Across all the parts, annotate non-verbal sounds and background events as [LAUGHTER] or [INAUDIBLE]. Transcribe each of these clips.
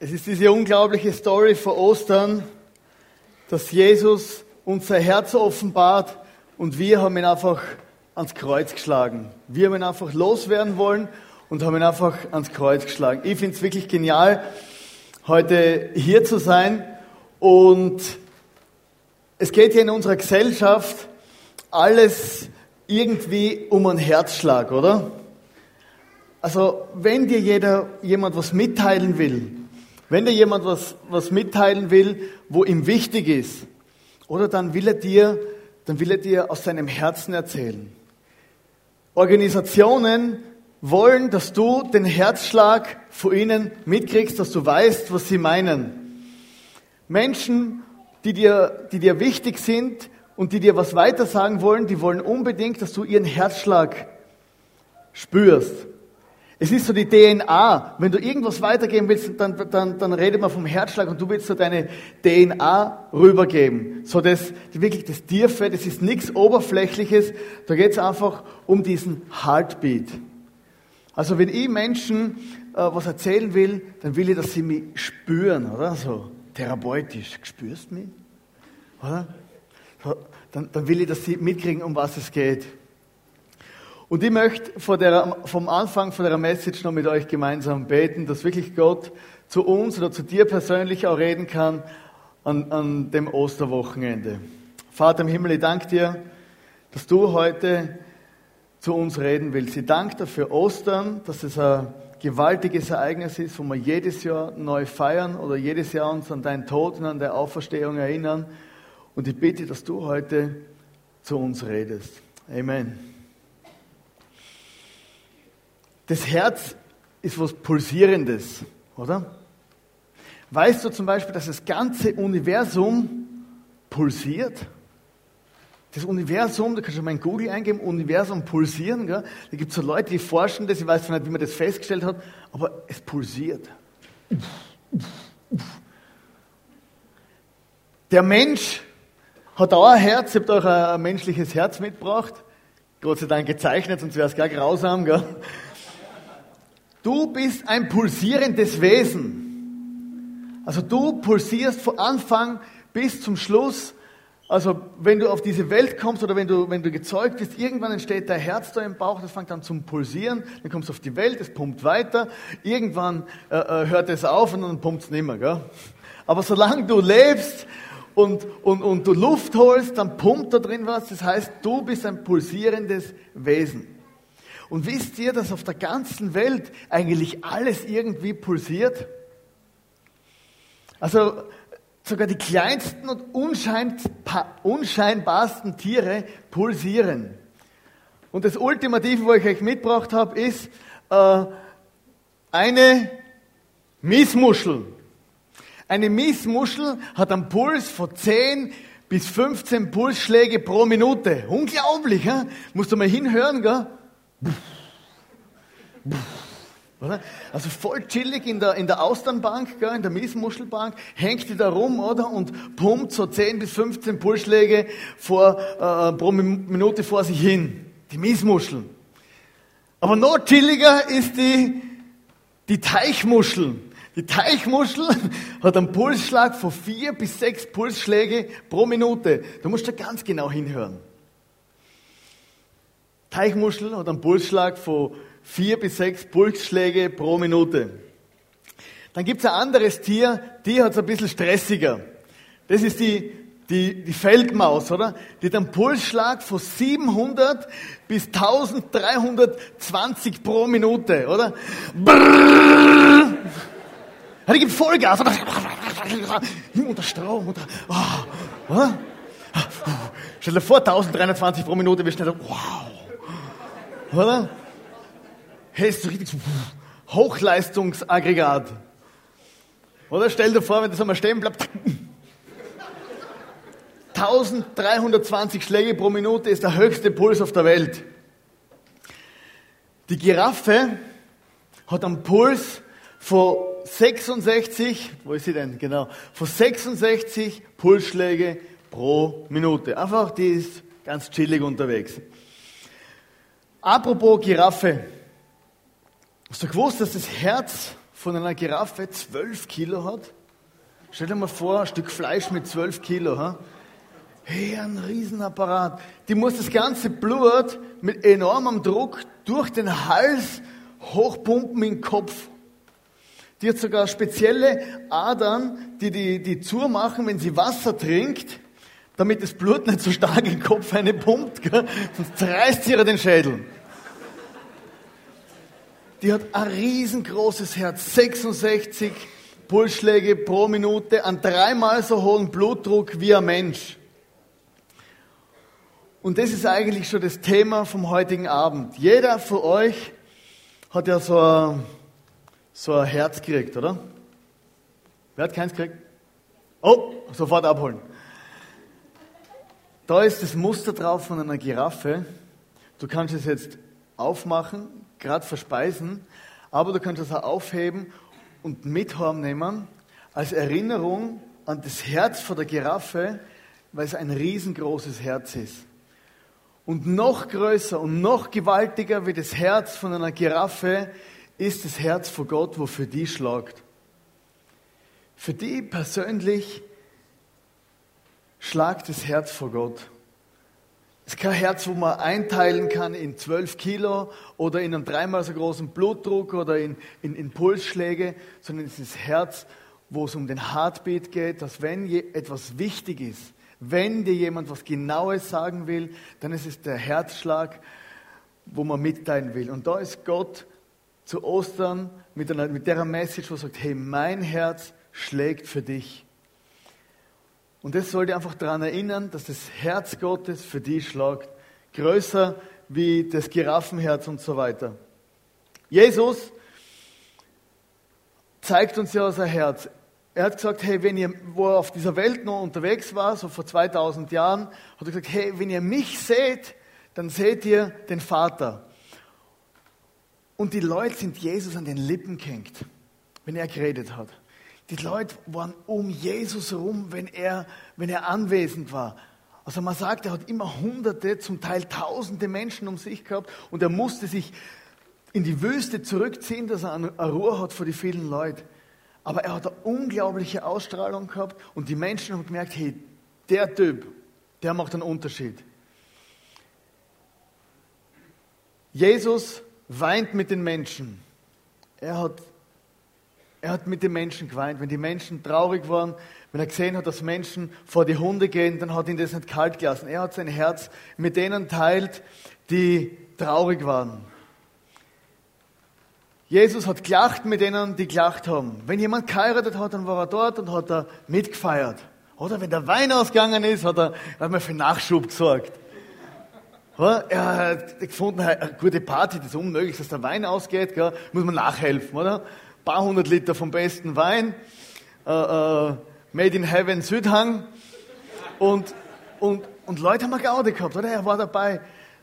Es ist diese unglaubliche Story vor Ostern, dass Jesus unser Herz offenbart und wir haben ihn einfach ans Kreuz geschlagen. Wir haben ihn einfach loswerden wollen und haben ihn einfach ans Kreuz geschlagen. Ich finde es wirklich genial, heute hier zu sein und es geht hier in unserer Gesellschaft alles irgendwie um einen Herzschlag, oder? Also, wenn dir jeder, jemand was mitteilen will, wenn dir jemand was, was mitteilen will, wo ihm wichtig ist, oder dann will er dir, dann will er dir aus seinem Herzen erzählen. Organisationen wollen, dass du den Herzschlag von ihnen mitkriegst, dass du weißt, was sie meinen. Menschen, die dir, die dir wichtig sind und die dir was weitersagen wollen, die wollen unbedingt, dass du ihren Herzschlag spürst. Es ist so die DNA. Wenn du irgendwas weitergeben willst, dann, dann, dann redet man vom Herzschlag und du willst so deine DNA rübergeben. So das, wirklich das Tiefe, das ist nichts Oberflächliches. Da geht es einfach um diesen Heartbeat. Also wenn ich Menschen äh, was erzählen will, dann will ich, dass sie mich spüren, oder? So therapeutisch. Spürst du mich? Oder? So, dann, dann will ich, dass sie mitkriegen, um was es geht. Und ich möchte vor der, vom Anfang von der Message noch mit euch gemeinsam beten, dass wirklich Gott zu uns oder zu dir persönlich auch reden kann an, an dem Osterwochenende. Vater im Himmel, ich danke dir, dass du heute zu uns reden willst. Ich danke dir für Ostern, dass es ein gewaltiges Ereignis ist, wo wir jedes Jahr neu feiern oder jedes Jahr uns an deinen Tod und an der Auferstehung erinnern. Und ich bitte, dass du heute zu uns redest. Amen. Das Herz ist was Pulsierendes, oder? Weißt du zum Beispiel, dass das ganze Universum pulsiert? Das Universum, da kannst du mal in Google eingeben, Universum pulsieren. Gell? Da gibt es so Leute, die forschen das, ich weiß zwar nicht, wie man das festgestellt hat, aber es pulsiert. Der Mensch hat auch ein Herz, ihr habt euch ein menschliches Herz mitgebracht. Gott sei Dank gezeichnet, sonst wäre es gar grausam. Gell? Du bist ein pulsierendes Wesen. Also du pulsierst von Anfang bis zum Schluss. Also wenn du auf diese Welt kommst oder wenn du, wenn du gezeugt bist, irgendwann entsteht dein Herz da im Bauch, das fängt an zum Pulsieren, dann kommst du auf die Welt, es pumpt weiter, irgendwann äh, äh hört es auf und dann pumpt es nicht mehr. Gell? Aber solange du lebst und, und, und du Luft holst, dann pumpt da drin was, das heißt, du bist ein pulsierendes Wesen. Und wisst ihr, dass auf der ganzen Welt eigentlich alles irgendwie pulsiert? Also sogar die kleinsten und unscheinbarsten Tiere pulsieren. Und das Ultimative, was ich euch mitgebracht habe, ist äh, eine Miesmuschel. Eine Miesmuschel hat einen Puls von 10 bis 15 Pulsschläge pro Minute. Unglaublich, hä? Musst du mal hinhören, gell? Oder? Also voll chillig in der, in der Austernbank, gell, in der Miesmuschelbank, hängt die da rum, oder? Und pumpt so 10 bis 15 Pulsschläge vor, äh, pro Minute vor sich hin. Die Miesmuschel. Aber noch chilliger ist die, die Teichmuschel. Die Teichmuschel [LAUGHS] hat einen Pulsschlag von 4 bis 6 Pulsschläge pro Minute. Da musst du ganz genau hinhören. Teichmuschel hat einen Pulsschlag von vier bis sechs Pulsschläge pro Minute. Dann gibt es ein anderes Tier, die hat es ein bisschen stressiger. Das ist die, die, die Feldmaus, oder? Die hat einen Pulsschlag von 700 bis 1320 pro Minute, oder? Brrr. Die gibt Vollgas, oder? Unter Strom, unter, oh, oder? Stell dir vor, 1320 pro Minute, wie schnell, wow. Oder? Hey, ist so richtig Hochleistungsaggregat. Oder stell dir vor, wenn das einmal stehen bleibt. [LAUGHS] 1320 Schläge pro Minute ist der höchste Puls auf der Welt. Die Giraffe hat einen Puls von 66, wo ist sie denn? Genau, von 66 Pulsschläge pro Minute. Einfach, die ist ganz chillig unterwegs. Apropos Giraffe. Hast du gewusst, dass das Herz von einer Giraffe 12 Kilo hat? Stell dir mal vor, ein Stück Fleisch mit 12 Kilo. Ha? Hey, ein Riesenapparat. Die muss das ganze Blut mit enormem Druck durch den Hals hochpumpen in den Kopf. Die hat sogar spezielle Adern, die die, die zumachen, wenn sie Wasser trinkt, damit das Blut nicht so stark in den Kopf eine pumpt, sonst zerreißt sie ihr den Schädel. Die hat ein riesengroßes Herz, 66 Pulsschläge pro Minute, an dreimal so hohen Blutdruck wie ein Mensch. Und das ist eigentlich schon das Thema vom heutigen Abend. Jeder von euch hat ja so ein so ein Herz gekriegt, oder? Wer hat keins gekriegt? Oh, sofort abholen. Da ist das Muster drauf von einer Giraffe. Du kannst es jetzt aufmachen, gerade verspeisen, aber du kannst es auch aufheben und mit nehmen als Erinnerung an das Herz von der Giraffe, weil es ein riesengroßes Herz ist. Und noch größer und noch gewaltiger wie das Herz von einer Giraffe ist das Herz vor Gott, wo für die schlagt. Für die persönlich schlagt das Herz vor Gott. Es ist kein Herz, wo man einteilen kann in zwölf Kilo oder in einen dreimal so großen Blutdruck oder in, in, in Pulsschläge, sondern es ist das Herz, wo es um den Heartbeat geht, dass wenn etwas wichtig ist, wenn dir jemand was Genaues sagen will, dann ist es der Herzschlag, wo man mitteilen will. Und da ist Gott zu Ostern mit, einer, mit der Message, wo er sagt, hey, mein Herz schlägt für dich. Und das soll dir einfach daran erinnern, dass das Herz Gottes für dich schlagt. Größer wie das Giraffenherz und so weiter. Jesus zeigt uns ja sein Herz. Er hat gesagt, hey, wenn ihr, wo er auf dieser Welt noch unterwegs war, so vor 2000 Jahren, hat er gesagt, hey, wenn ihr mich seht, dann seht ihr den Vater. Und die Leute sind Jesus an den Lippen gehängt, wenn er geredet hat. Die Leute waren um Jesus herum, wenn er, wenn er anwesend war. Also man sagt, er hat immer hunderte, zum Teil tausende Menschen um sich gehabt und er musste sich in die Wüste zurückziehen, dass er eine Ruhe hat vor die vielen Leuten. Aber er hat eine unglaubliche Ausstrahlung gehabt und die Menschen haben gemerkt, hey, der Typ, der macht einen Unterschied. Jesus weint mit den Menschen. Er hat, er hat mit den Menschen geweint. Wenn die Menschen traurig waren, wenn er gesehen hat, dass Menschen vor die Hunde gehen, dann hat ihn das nicht kalt gelassen. Er hat sein Herz mit denen teilt, die traurig waren. Jesus hat gelacht mit denen, die gelacht haben. Wenn jemand geheiratet hat, dann war er dort und hat er mitgefeiert. Oder wenn der Wein ausgegangen ist, hat er, hat für Nachschub gesorgt. Er hat gefunden, eine gute Party, das ist unmöglich, dass der Wein ausgeht, muss man nachhelfen, oder? Paar hundert Liter vom besten Wein, äh, äh, Made in Heaven Südhang. Und, und, und Leute haben eine Gaude gehabt, oder? Er war dabei.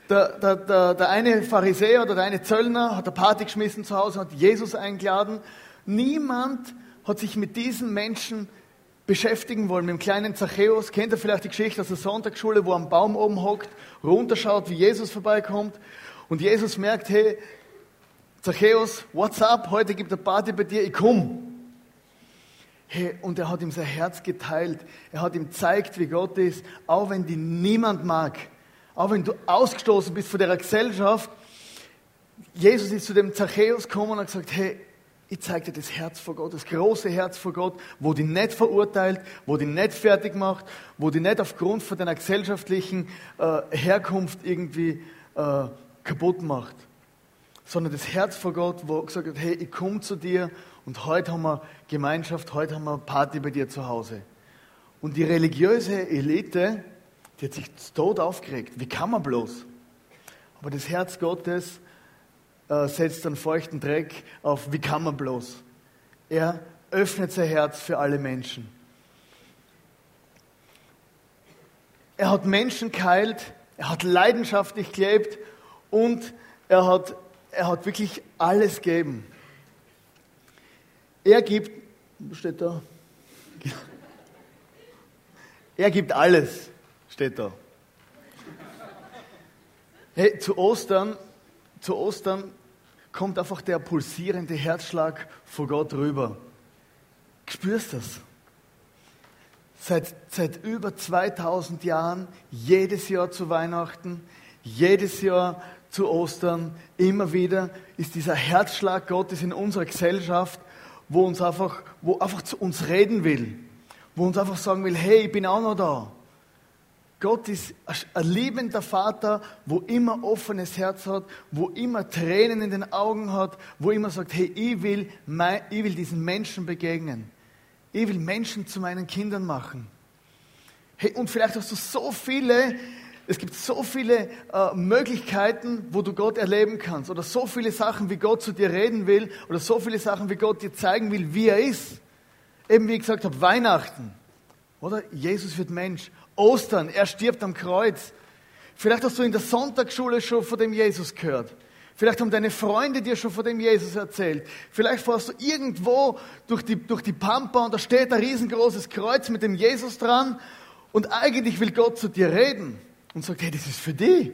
Der, der, der, der eine Pharisäer oder der eine Zöllner hat eine Party geschmissen zu Hause, hat Jesus eingeladen. Niemand hat sich mit diesen Menschen beschäftigen wollen, mit dem kleinen Zachäus. Kennt ihr vielleicht die Geschichte aus der Sonntagsschule, wo er am Baum oben hockt, runterschaut, wie Jesus vorbeikommt und Jesus merkt, hey, Zachäus, what's up? Heute gibt es eine Party bei dir, ich komm. Hey, und er hat ihm sein Herz geteilt. Er hat ihm gezeigt, wie Gott ist, auch wenn die niemand mag. Auch wenn du ausgestoßen bist von der Gesellschaft. Jesus ist zu dem Zachäus gekommen und hat gesagt, hey, ich zeige dir das Herz vor Gott, das große Herz vor Gott, wo die nicht verurteilt, wo die nicht fertig macht, wo die nicht aufgrund von deiner gesellschaftlichen äh, Herkunft irgendwie äh, kaputt macht. Sondern das Herz vor Gott, wo gesagt hat, hey, ich komme zu dir und heute haben wir Gemeinschaft, heute haben wir Party bei dir zu Hause. Und die religiöse Elite, die hat sich tot aufgeregt. Wie kann man bloß? Aber das Herz Gottes äh, setzt einen feuchten Dreck auf, wie kann man bloß? Er öffnet sein Herz für alle Menschen. Er hat Menschen geheilt, er hat leidenschaftlich gelebt und er hat, er hat wirklich alles gegeben. Er gibt, steht da? Er gibt alles, steht da. Hey, zu Ostern zu Ostern kommt einfach der pulsierende Herzschlag vor Gott rüber. Spürst das? Seit, seit über 2000 Jahren, jedes Jahr zu Weihnachten, jedes Jahr zu Ostern, immer wieder ist dieser Herzschlag Gottes in unserer Gesellschaft, wo uns einfach, wo einfach zu uns reden will, wo uns einfach sagen will, hey, ich bin auch noch da. Gott ist ein liebender Vater, wo immer offenes Herz hat, wo immer Tränen in den Augen hat, wo immer sagt, hey, ich will, ich will diesen Menschen begegnen. Ich will Menschen zu meinen Kindern machen. Hey, und vielleicht hast du so viele, es gibt so viele äh, Möglichkeiten, wo du Gott erleben kannst. Oder so viele Sachen, wie Gott zu dir reden will. Oder so viele Sachen, wie Gott dir zeigen will, wie er ist. Eben wie ich gesagt habe, Weihnachten. Oder? Jesus wird Mensch. Ostern, er stirbt am Kreuz. Vielleicht hast du in der Sonntagsschule schon von dem Jesus gehört. Vielleicht haben deine Freunde dir schon von dem Jesus erzählt. Vielleicht fährst du irgendwo durch die, durch die Pampa und da steht ein riesengroßes Kreuz mit dem Jesus dran und eigentlich will Gott zu dir reden und sagt, hey, das ist für dich.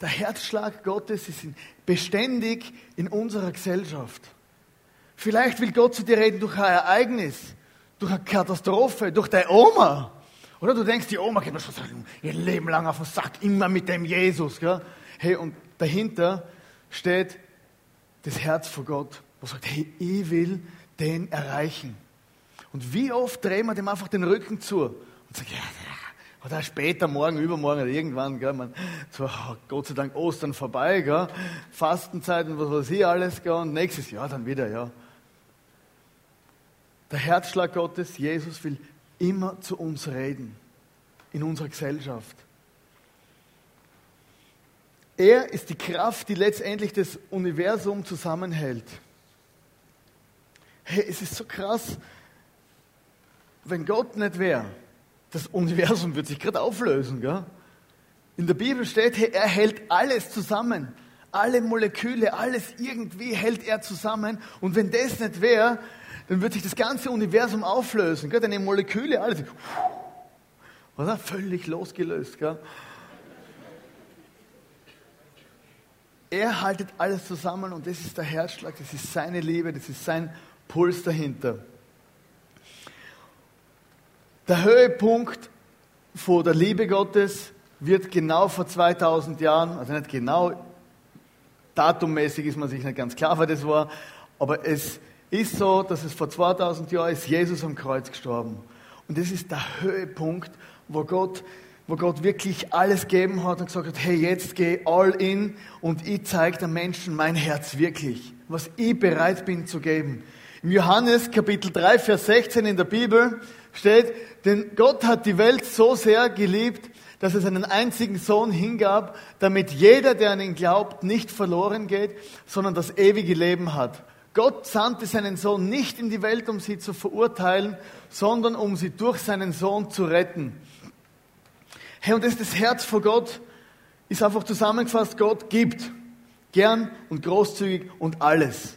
Der Herzschlag Gottes ist beständig in unserer Gesellschaft. Vielleicht will Gott zu dir reden durch ein Ereignis, durch eine Katastrophe, durch deine Oma. Oder du denkst, die Oma geht mir schon ihr Leben lang auf den Sack, immer mit dem Jesus. Gell? Hey, und dahinter steht das Herz vor Gott, wo sagt, hey, ich will den erreichen. Und wie oft drehen wir dem einfach den Rücken zu und sagen, ja, oder später, morgen, übermorgen oder irgendwann, gell, man, so, oh, Gott sei Dank Ostern vorbei, gell, und was weiß ich alles, gell, und nächstes Jahr dann wieder, ja. Der Herzschlag Gottes, Jesus will immer zu uns reden in unserer Gesellschaft. Er ist die Kraft, die letztendlich das Universum zusammenhält. Hey, es ist so krass, wenn Gott nicht wäre, das Universum würde sich gerade auflösen. Gell? In der Bibel steht, er hält alles zusammen. Alle Moleküle, alles irgendwie hält er zusammen. Und wenn das nicht wäre, dann würde sich das ganze Universum auflösen. Gell? Deine Moleküle, alles. Oder? Völlig losgelöst. Gell? Er haltet alles zusammen und das ist der Herzschlag, das ist seine Liebe, das ist sein Puls dahinter. Der Höhepunkt vor der Liebe Gottes wird genau vor 2000 Jahren, also nicht genau, datummäßig ist man sich nicht ganz klar, wer das war, aber es ist so, dass es vor 2000 Jahren ist Jesus am Kreuz gestorben. Und das ist der Höhepunkt, wo Gott, wo Gott wirklich alles gegeben hat und gesagt hat, hey, jetzt geh all in und ich zeige den Menschen mein Herz wirklich, was ich bereit bin zu geben. Im Johannes Kapitel 3, Vers 16 in der Bibel steht, denn Gott hat die Welt so sehr geliebt, dass es einen einzigen Sohn hingab, damit jeder, der an ihn glaubt, nicht verloren geht, sondern das ewige Leben hat. Gott sandte seinen Sohn nicht in die Welt, um sie zu verurteilen, sondern um sie durch seinen Sohn zu retten. Hey, und das ist das Herz vor Gott, ist einfach zusammengefasst, Gott gibt. Gern und großzügig und alles.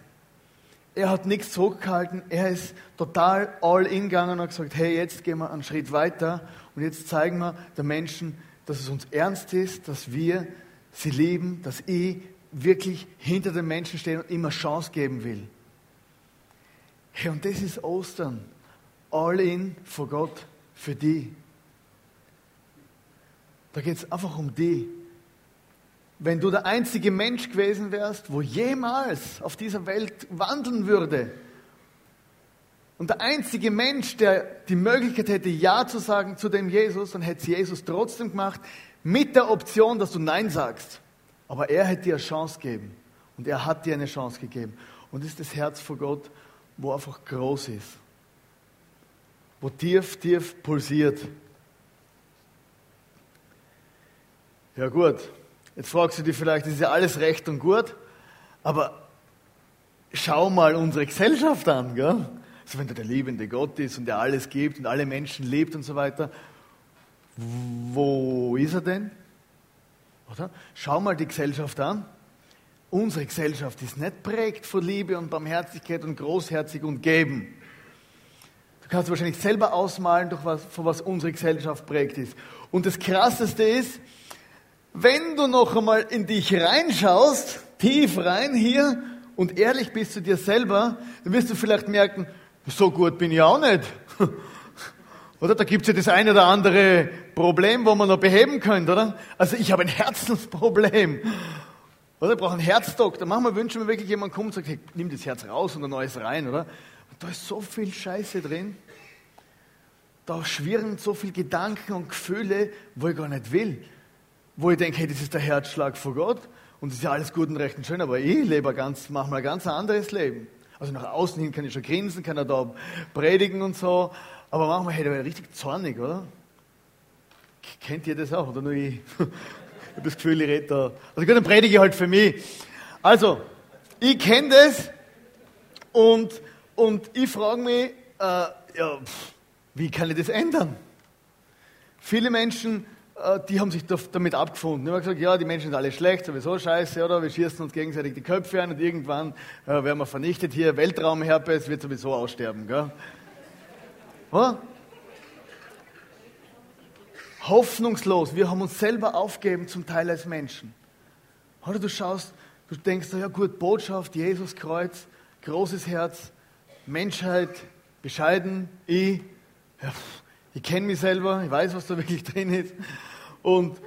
Er hat nichts zurückgehalten, er ist total all in gegangen und hat gesagt, hey, jetzt gehen wir einen Schritt weiter und jetzt zeigen wir den Menschen, dass es uns ernst ist, dass wir sie lieben, dass ich wirklich hinter den Menschen stehe und immer Chance geben will. Hey, und das ist Ostern. All in vor Gott, für die. Da geht es einfach um die wenn du der einzige Mensch gewesen wärst, wo jemals auf dieser Welt wandeln würde, und der einzige Mensch, der die Möglichkeit hätte, Ja zu sagen zu dem Jesus, dann hätte Jesus trotzdem gemacht, mit der Option, dass du Nein sagst. Aber er hätte dir eine Chance gegeben. Und er hat dir eine Chance gegeben. Und das ist das Herz vor Gott, wo einfach groß ist. Wo tief, tief pulsiert. Ja gut, Jetzt fragst du dich vielleicht, ist ja alles recht und gut, aber schau mal unsere Gesellschaft an, gell? Also wenn da der liebende Gott ist und der alles gibt und alle Menschen liebt und so weiter, wo ist er denn? Oder? Schau mal die Gesellschaft an. Unsere Gesellschaft ist nicht prägt von Liebe und Barmherzigkeit und großherzig und geben. Du kannst wahrscheinlich selber ausmalen, durch was, von was unsere Gesellschaft prägt ist. Und das Krasseste ist, wenn du noch einmal in dich reinschaust, tief rein hier und ehrlich bist zu dir selber, dann wirst du vielleicht merken, so gut bin ich auch nicht. [LAUGHS] Oder? Da gibt's ja das eine oder andere Problem, wo man noch beheben könnte, oder? Also ich habe ein [LAUGHS] Herzensproblem. Oder? Ich brauche einen Herzdoktor. Manchmal wünschen wir wirklich, jemand kommt und sagt, hey, nimm das Herz raus und ein neues rein, oder? Und da ist so viel Scheiße drin. Da schwirren so viele Gedanken und Gefühle, wo ich gar nicht will. Wo ich denke, hey, das ist der Herzschlag von Gott und das ist ja alles gut und recht und schön, aber ich lebe ganz, mache mal ein ganz anderes Leben. Also nach außen hin kann ich schon grinsen, kann er da predigen und so, aber manchmal hätte er richtig zornig, oder? Kennt ihr das auch? Oder nur ich? [LAUGHS] ich habe das Gefühl, ich rede da. Also gut, dann predige ich halt für mich. Also, ich kenne das und, und ich frage mich, äh, ja, pff, wie kann ich das ändern? Viele Menschen, die haben sich damit abgefunden. Die haben gesagt, ja, die Menschen sind alle schlecht, sowieso scheiße, oder? Wir schießen uns gegenseitig die Köpfe an und irgendwann äh, werden wir vernichtet hier. Weltraumherpes wird sowieso aussterben, gell? Oder? Hoffnungslos. Wir haben uns selber aufgegeben zum Teil als Menschen. Oder du schaust, du denkst, ja gut, Botschaft, Jesus Kreuz, großes Herz, Menschheit, bescheiden, ich, ja, ich kenne mich selber, ich weiß, was da wirklich [LAUGHS] drin ist. Und,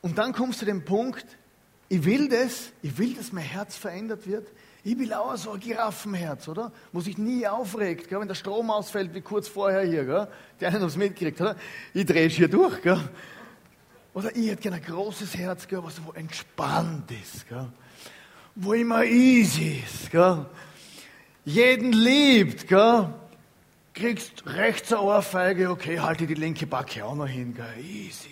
und dann kommst du zu dem Punkt, ich will das, ich will, dass mein Herz verändert wird. Ich will auch so ein Giraffenherz, oder? Wo sich nie aufregt, gell? wenn der Strom ausfällt, wie kurz vorher hier, gell? die einen haben es mitgekriegt, oder? Ich drehe hier durch, gell? Oder ich hätte gerne ein großes Herz, gell? was wo entspannt ist, gell? wo immer easy ist, gell? jeden liebt, gell? Kriegst rechts eine Ohrfeige, okay, halte die linke Backe auch noch hin, gell? easy.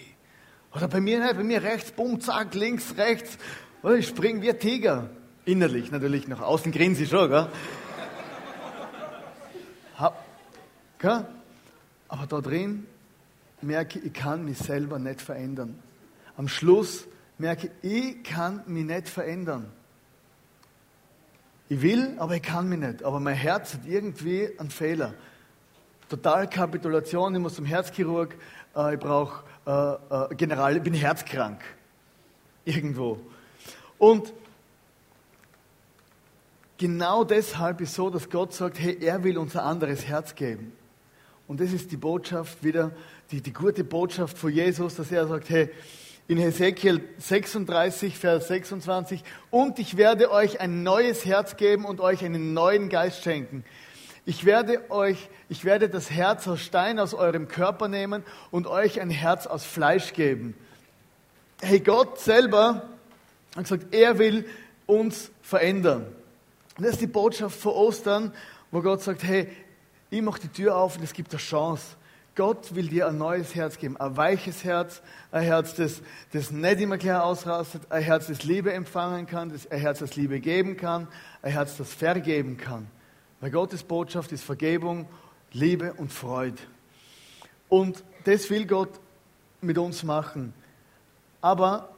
Oder bei mir nicht, bei mir rechts, bumm, zack, links, rechts, oder ich spring wie ein Tiger. Innerlich natürlich, nach außen grinse ich schon, gell? gell? Aber da drin merke ich, ich kann mich selber nicht verändern. Am Schluss merke ich, ich kann mich nicht verändern. Ich will, aber ich kann mich nicht. Aber mein Herz hat irgendwie einen Fehler. Total Kapitulation, ich muss zum Herzchirurg, äh, ich brauche äh, äh, General, ich bin herzkrank. Irgendwo. Und genau deshalb ist so, dass Gott sagt, hey, er will uns ein anderes Herz geben. Und das ist die Botschaft wieder, die, die gute Botschaft von Jesus, dass er sagt, hey, in Hesekiel 36, Vers 26, und ich werde euch ein neues Herz geben und euch einen neuen Geist schenken. Ich werde euch, ich werde das Herz aus Stein aus eurem Körper nehmen und euch ein Herz aus Fleisch geben. Hey, Gott selber hat gesagt, er will uns verändern. Das ist die Botschaft vor Ostern, wo Gott sagt, hey, ich mache die Tür auf und es gibt eine Chance. Gott will dir ein neues Herz geben, ein weiches Herz, ein Herz, das, das nicht immer klar ausrastet, ein Herz, das Liebe empfangen kann, ein Herz, das Liebe geben kann, ein Herz, das vergeben kann. Weil Gottes Botschaft ist Vergebung, Liebe und Freude. Und das will Gott mit uns machen. Aber,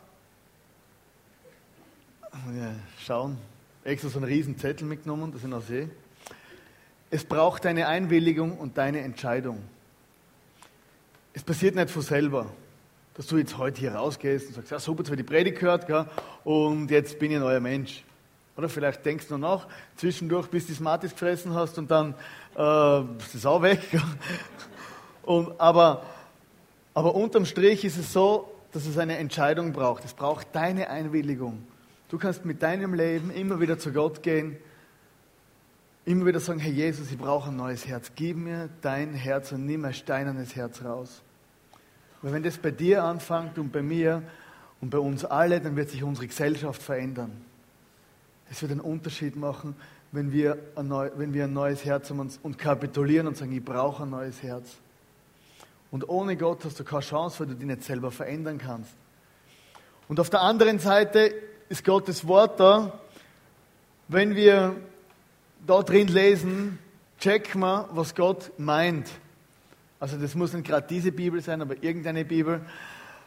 ja, schauen, extra so einen riesen Zettel mitgenommen, das ich noch sehe. Es braucht deine Einwilligung und deine Entscheidung. Es passiert nicht von selber, dass du jetzt heute hier rausgehst und sagst, ja super, jetzt habe ich die Predigt gehört gell, und jetzt bin ich ein neuer Mensch. Oder vielleicht denkst du noch zwischendurch, bis du die Smarties gefressen hast und dann äh, ist es auch weg. [LAUGHS] Und, aber, aber unterm Strich ist es so, dass es eine Entscheidung braucht. Es braucht deine Einwilligung. Du kannst mit deinem Leben immer wieder zu Gott gehen, immer wieder sagen, Herr Jesus, ich brauche ein neues Herz. Gib mir dein Herz und nimm ein steinernes Herz raus. Weil wenn das bei dir anfängt und bei mir und bei uns alle, dann wird sich unsere Gesellschaft verändern. Es wird einen Unterschied machen, wenn wir ein, neu, wenn wir ein neues Herz haben und, und kapitulieren und sagen, ich brauche ein neues Herz. Und ohne Gott hast du keine Chance, weil du dich nicht selber verändern kannst. Und auf der anderen Seite ist Gottes Wort da. Wenn wir da drin lesen, check mal, was Gott meint. Also das muss nicht gerade diese Bibel sein, aber irgendeine Bibel.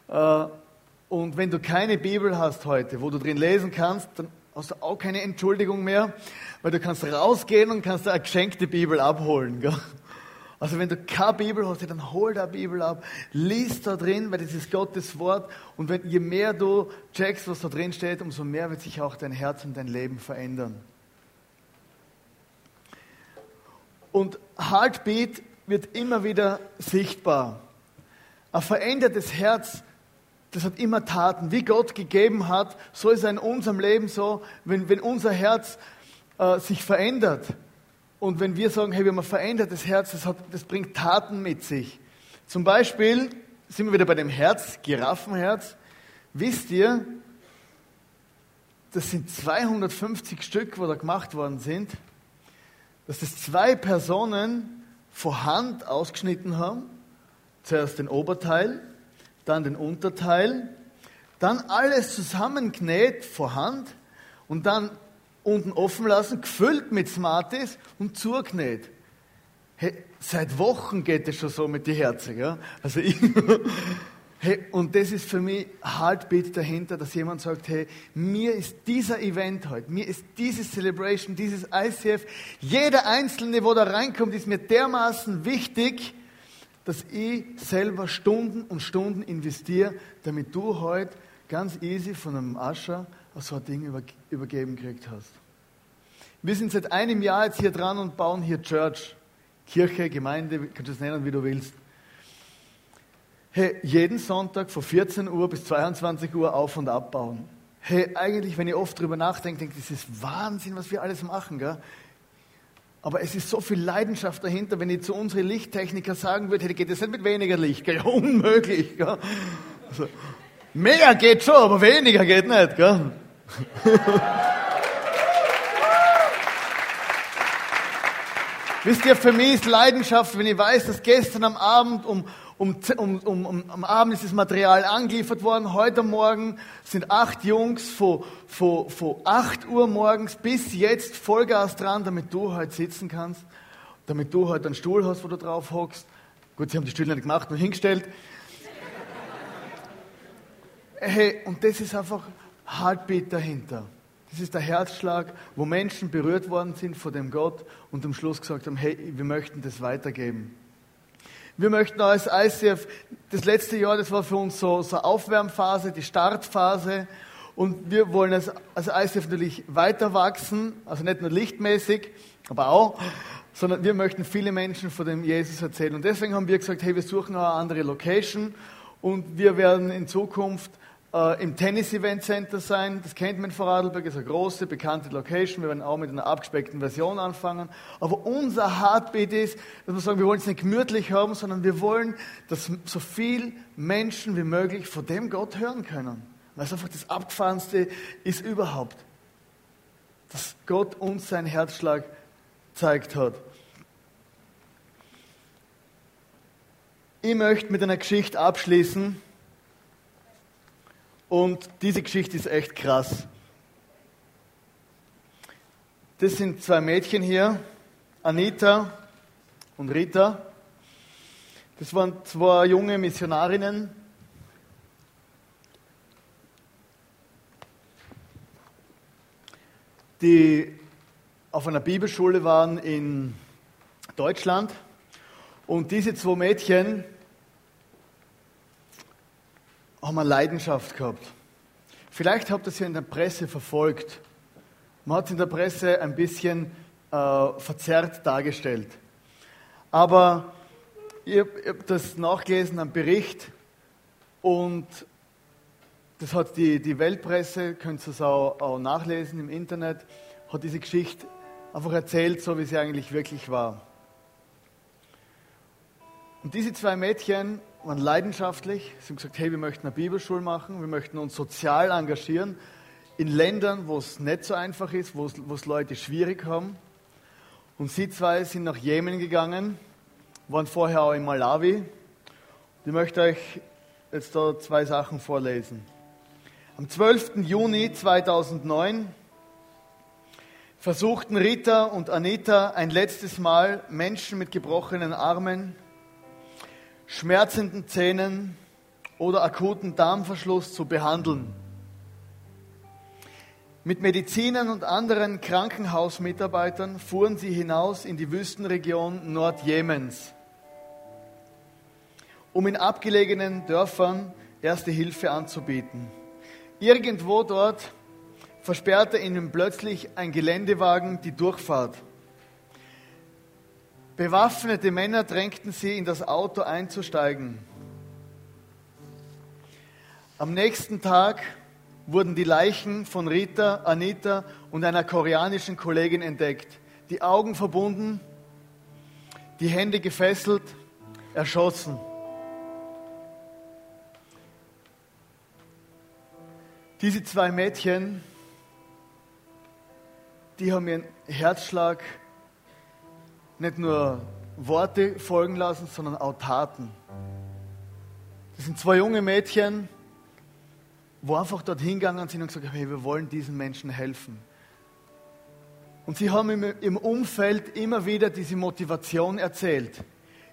Äh, und wenn du keine Bibel hast heute, wo du drin lesen kannst, dann hast du auch keine Entschuldigung mehr, weil du kannst rausgehen und kannst eine geschenkte Bibel abholen. Gell? Also wenn du keine Bibel hast, dann hol da Bibel ab, lies da drin, weil das ist Gottes Wort. Und wenn, je mehr du checkst, was da drin steht, umso mehr wird sich auch dein Herz und dein Leben verändern. Und Heartbeat wird immer wieder sichtbar. Ein verändertes Herz, das hat immer Taten. Wie Gott gegeben hat, so ist es in unserem Leben so, wenn, wenn unser Herz äh, sich verändert, und wenn wir sagen, hey, wir haben ein verändertes Herz, das, hat, das bringt Taten mit sich. Zum Beispiel sind wir wieder bei dem Herz, Giraffenherz. Wisst ihr, das sind 250 Stück, wo da gemacht worden sind, dass das zwei Personen vor Hand ausgeschnitten haben. Zuerst den Oberteil, dann den Unterteil, dann alles zusammengenäht vor Hand und dann unten offen lassen, gefüllt mit Smarties und zugenäht. Hey, seit Wochen geht es schon so mit den Herzen. Ja? Also ich, [LAUGHS] hey, und das ist für mich Heartbeat dahinter, dass jemand sagt, hey, mir ist dieser Event heute, mir ist dieses Celebration, dieses ICF, jeder Einzelne, wo da reinkommt, ist mir dermaßen wichtig, dass ich selber Stunden und Stunden investiere, damit du heute ganz easy von einem Ascher so ein Ding übergeben gekriegt hast. Wir sind seit einem Jahr jetzt hier dran und bauen hier Church, Kirche, Gemeinde, kannst du es nennen, wie du willst. Hey, jeden Sonntag von 14 Uhr bis 22 Uhr auf und abbauen. Hey, eigentlich, wenn ich oft drüber nachdenke, denke ich, das ist Wahnsinn, was wir alles machen, gell? Aber es ist so viel Leidenschaft dahinter, wenn ich zu unseren Lichttechniker sagen würde, hey, geht das nicht mit weniger Licht, gell? [LAUGHS] Unmöglich, gell? Also, mehr geht schon, aber weniger geht nicht, gell? [LAUGHS] Wisst ihr, für mich ist Leidenschaft, wenn ich weiß, dass gestern am Abend um, um, um, um, um am Abend ist das Material angeliefert worden. Heute Morgen sind acht Jungs von, von, von acht Uhr morgens bis jetzt Vollgas dran, damit du heute sitzen kannst, damit du heute einen Stuhl hast, wo du drauf hockst. Gut, sie haben die Stühle nicht gemacht, nur hingestellt. Hey, und das ist einfach Heartbeat dahinter. Das ist der Herzschlag, wo Menschen berührt worden sind von dem Gott und am Schluss gesagt haben, hey, wir möchten das weitergeben. Wir möchten als ICF, das letzte Jahr, das war für uns so, so eine Aufwärmphase, die Startphase. Und wir wollen als, als ICF natürlich weiter wachsen, also nicht nur lichtmäßig, aber auch, sondern wir möchten viele Menschen von dem Jesus erzählen. Und deswegen haben wir gesagt, hey, wir suchen eine andere Location und wir werden in Zukunft äh, im Tennis Event Center sein. Das kennt man in Vorarlberg, ist eine große, bekannte Location. Wir werden auch mit einer abgespeckten Version anfangen. Aber unser Heartbeat ist, dass wir sagen, wir wollen es nicht gemütlich haben, sondern wir wollen, dass so viel Menschen wie möglich von dem Gott hören können. Weil es einfach das Abgefahrenste ist überhaupt. Dass Gott uns seinen Herzschlag zeigt hat. Ich möchte mit einer Geschichte abschließen und diese Geschichte ist echt krass. Das sind zwei Mädchen hier, Anita und Rita. Das waren zwei junge Missionarinnen. die auf einer Bibelschule waren in Deutschland. Und diese zwei Mädchen haben eine Leidenschaft gehabt. Vielleicht habt ihr es ja in der Presse verfolgt. Man hat es in der Presse ein bisschen äh, verzerrt dargestellt. Aber ich habe das nachgelesen, einen Bericht, und das hat die, die Weltpresse, könnt ihr es auch, auch nachlesen im Internet, hat diese Geschichte einfach erzählt, so wie sie eigentlich wirklich war. Und diese zwei Mädchen waren leidenschaftlich. Sie haben gesagt, hey, wir möchten eine Bibelschule machen, wir möchten uns sozial engagieren in Ländern, wo es nicht so einfach ist, wo es, Leute schwierig haben. Und sie zwei sind nach Jemen gegangen, waren vorher auch in Malawi. Ich möchte euch jetzt da zwei Sachen vorlesen. Am 12. Juni 2009 versuchten Rita und Anita ein letztes Mal Menschen mit gebrochenen Armen schmerzenden Zähnen oder akuten Darmverschluss zu behandeln. Mit Medizinern und anderen Krankenhausmitarbeitern fuhren sie hinaus in die Wüstenregion Nordjemens. um in abgelegenen Dörfern erste Hilfe anzubieten. Irgendwo dort versperrte ihnen plötzlich ein Geländewagen die Durchfahrt. Bewaffnete Männer drängten sie, in das Auto einzusteigen. Am nächsten Tag wurden die Leichen von Rita, Anita und einer koreanischen Kollegin entdeckt. Die Augen verbunden, die Hände gefesselt, erschossen. Diese zwei Mädchen, die haben ihren Herzschlag nicht nur Worte folgen lassen, sondern auch Taten. Das sind zwei junge Mädchen, wo einfach dort hingegangen sind und gesagt haben, hey, wir wollen diesen Menschen helfen. Und sie haben im, Umfeld immer wieder diese Motivation erzählt.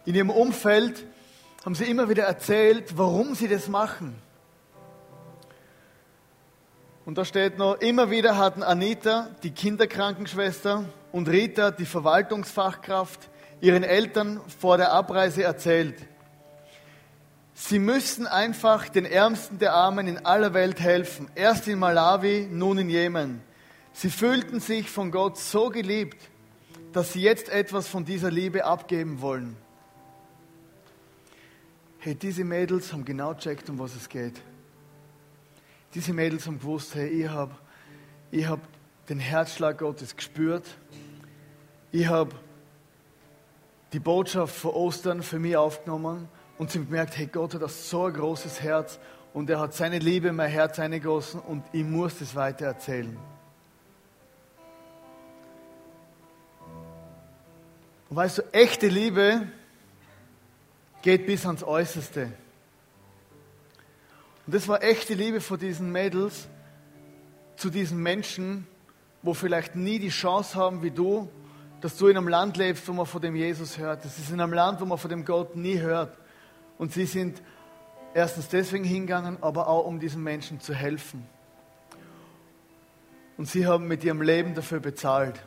In ihrem Umfeld haben sie immer wieder erzählt, warum sie das machen. Und da steht noch, immer wieder hatten Anita, die Kinderkrankenschwester, und Rita, die Verwaltungsfachkraft, ihren Eltern vor der Abreise erzählt. Sie müssen einfach den Ärmsten der Armen in aller Welt helfen. Erst in Malawi, nun in Jemen. Sie fühlten sich von Gott so geliebt, dass sie jetzt etwas von dieser Liebe abgeben wollen. Hey, diese Mädels haben genau checkt, um was es geht. Diese Mädels haben gewusst, hey, ich habe ich hab den Herzschlag Gottes gespürt. Ich habe die Botschaft von Ostern für mich aufgenommen und sie gemerkt, hey, Gott hat so ein großes Herz und er hat seine Liebe in mein Herz eingegossen und ich muss das weiter erzählen. Und weißt du, echte Liebe geht bis ans Äußerste. Und das war echte Liebe von diesen Mädels zu diesen Menschen, wo vielleicht nie die Chance haben wie du, dass du in einem Land lebst, wo man von dem Jesus hört. Das ist in einem Land, wo man von dem Gott nie hört. Und sie sind erstens deswegen hingegangen, aber auch um diesen Menschen zu helfen. Und sie haben mit ihrem Leben dafür bezahlt.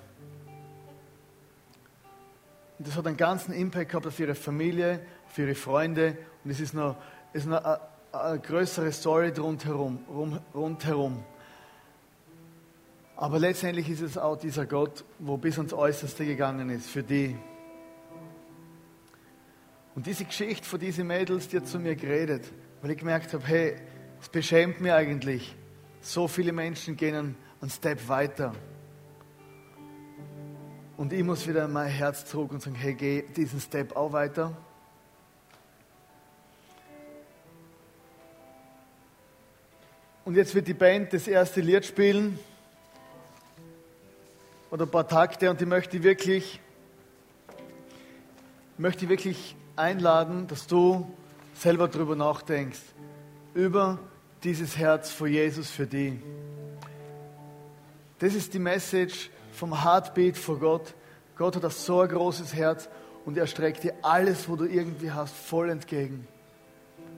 Und das hat einen ganzen Impact gehabt auf ihre Familie, auf ihre Freunde. Und es ist noch, ist noch eine größere Story rundherum, rundherum. Aber letztendlich ist es auch dieser Gott, wo bis ans Äußerste gegangen ist für die. Und diese Geschichte von diesen Mädels, die hat zu mir geredet, weil ich gemerkt habe, hey, es beschämt mich eigentlich. So viele Menschen gehen einen Step weiter. Und ich muss wieder mein Herz zurück und sagen, hey, geh diesen Step auch weiter. Und jetzt wird die Band das erste Lied spielen. Oder ein paar Takte. Und ich möchte wirklich, möchte wirklich einladen, dass du selber darüber nachdenkst. Über dieses Herz vor Jesus für dich. Das ist die Message vom Heartbeat vor Gott. Gott hat so ein großes Herz und er streckt dir alles, wo du irgendwie hast, voll entgegen.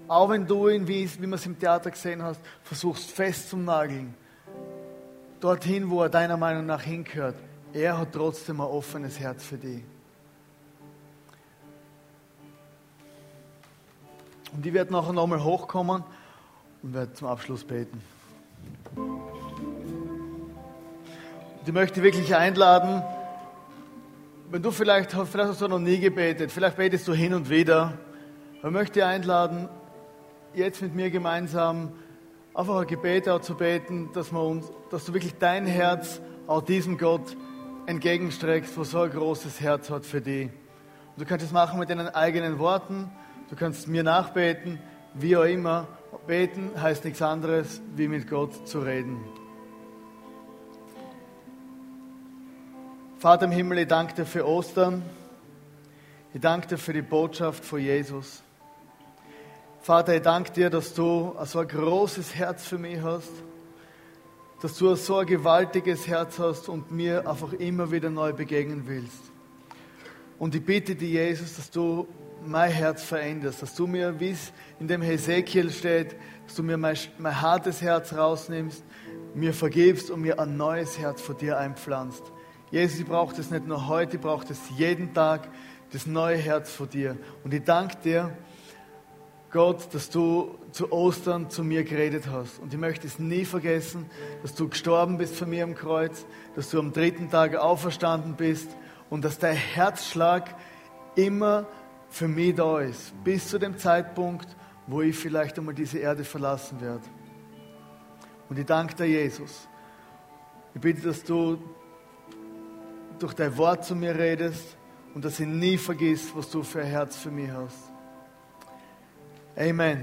Auch wenn du ihn, wie, wie man es im Theater gesehen hast, versuchst festzunageln, dorthin, wo er deiner Meinung nach hingehört, er hat trotzdem ein offenes Herz für dich. Und ich werde nachher nochmal hochkommen und werde zum Abschluss beten. Und ich möchte wirklich einladen, wenn du vielleicht, vielleicht hast du noch nie gebetet, vielleicht betest du hin und wieder, ich möchte einladen, jetzt mit mir gemeinsam einfach ein Gebet auch zu beten, dass, wir uns, dass du wirklich dein Herz auch diesem Gott entgegenstreckst, wo so ein großes Herz hat für dich. Und du kannst es machen mit deinen eigenen Worten, du kannst mir nachbeten, wie auch immer. Beten heißt nichts anderes, wie mit Gott zu reden. Vater im Himmel, ich danke dir für Ostern. Ich danke dir für die Botschaft von Jesus. Vater, ich danke dir, dass du so ein großes Herz für mich hast, dass du so ein gewaltiges Herz hast und mir einfach immer wieder neu begegnen willst. Und ich bitte dich, Jesus, dass du mein Herz veränderst, dass du mir, wie es in dem Hesekiel steht, dass du mir mein, mein hartes Herz rausnimmst, mir vergibst und mir ein neues Herz von dir einpflanzt. Jesus, ich brauche das nicht nur heute, ich brauche das jeden Tag, das neue Herz von dir. Und ich danke dir, Gott, dass du zu Ostern zu mir geredet hast. Und ich möchte es nie vergessen, dass du gestorben bist für mich am Kreuz, dass du am dritten Tag auferstanden bist und dass dein Herzschlag immer für mich da ist, bis zu dem Zeitpunkt, wo ich vielleicht einmal diese Erde verlassen werde. Und ich danke dir, Jesus. Ich bitte, dass du durch dein Wort zu mir redest und dass ich nie vergiss, was du für ein Herz für mich hast. Amen.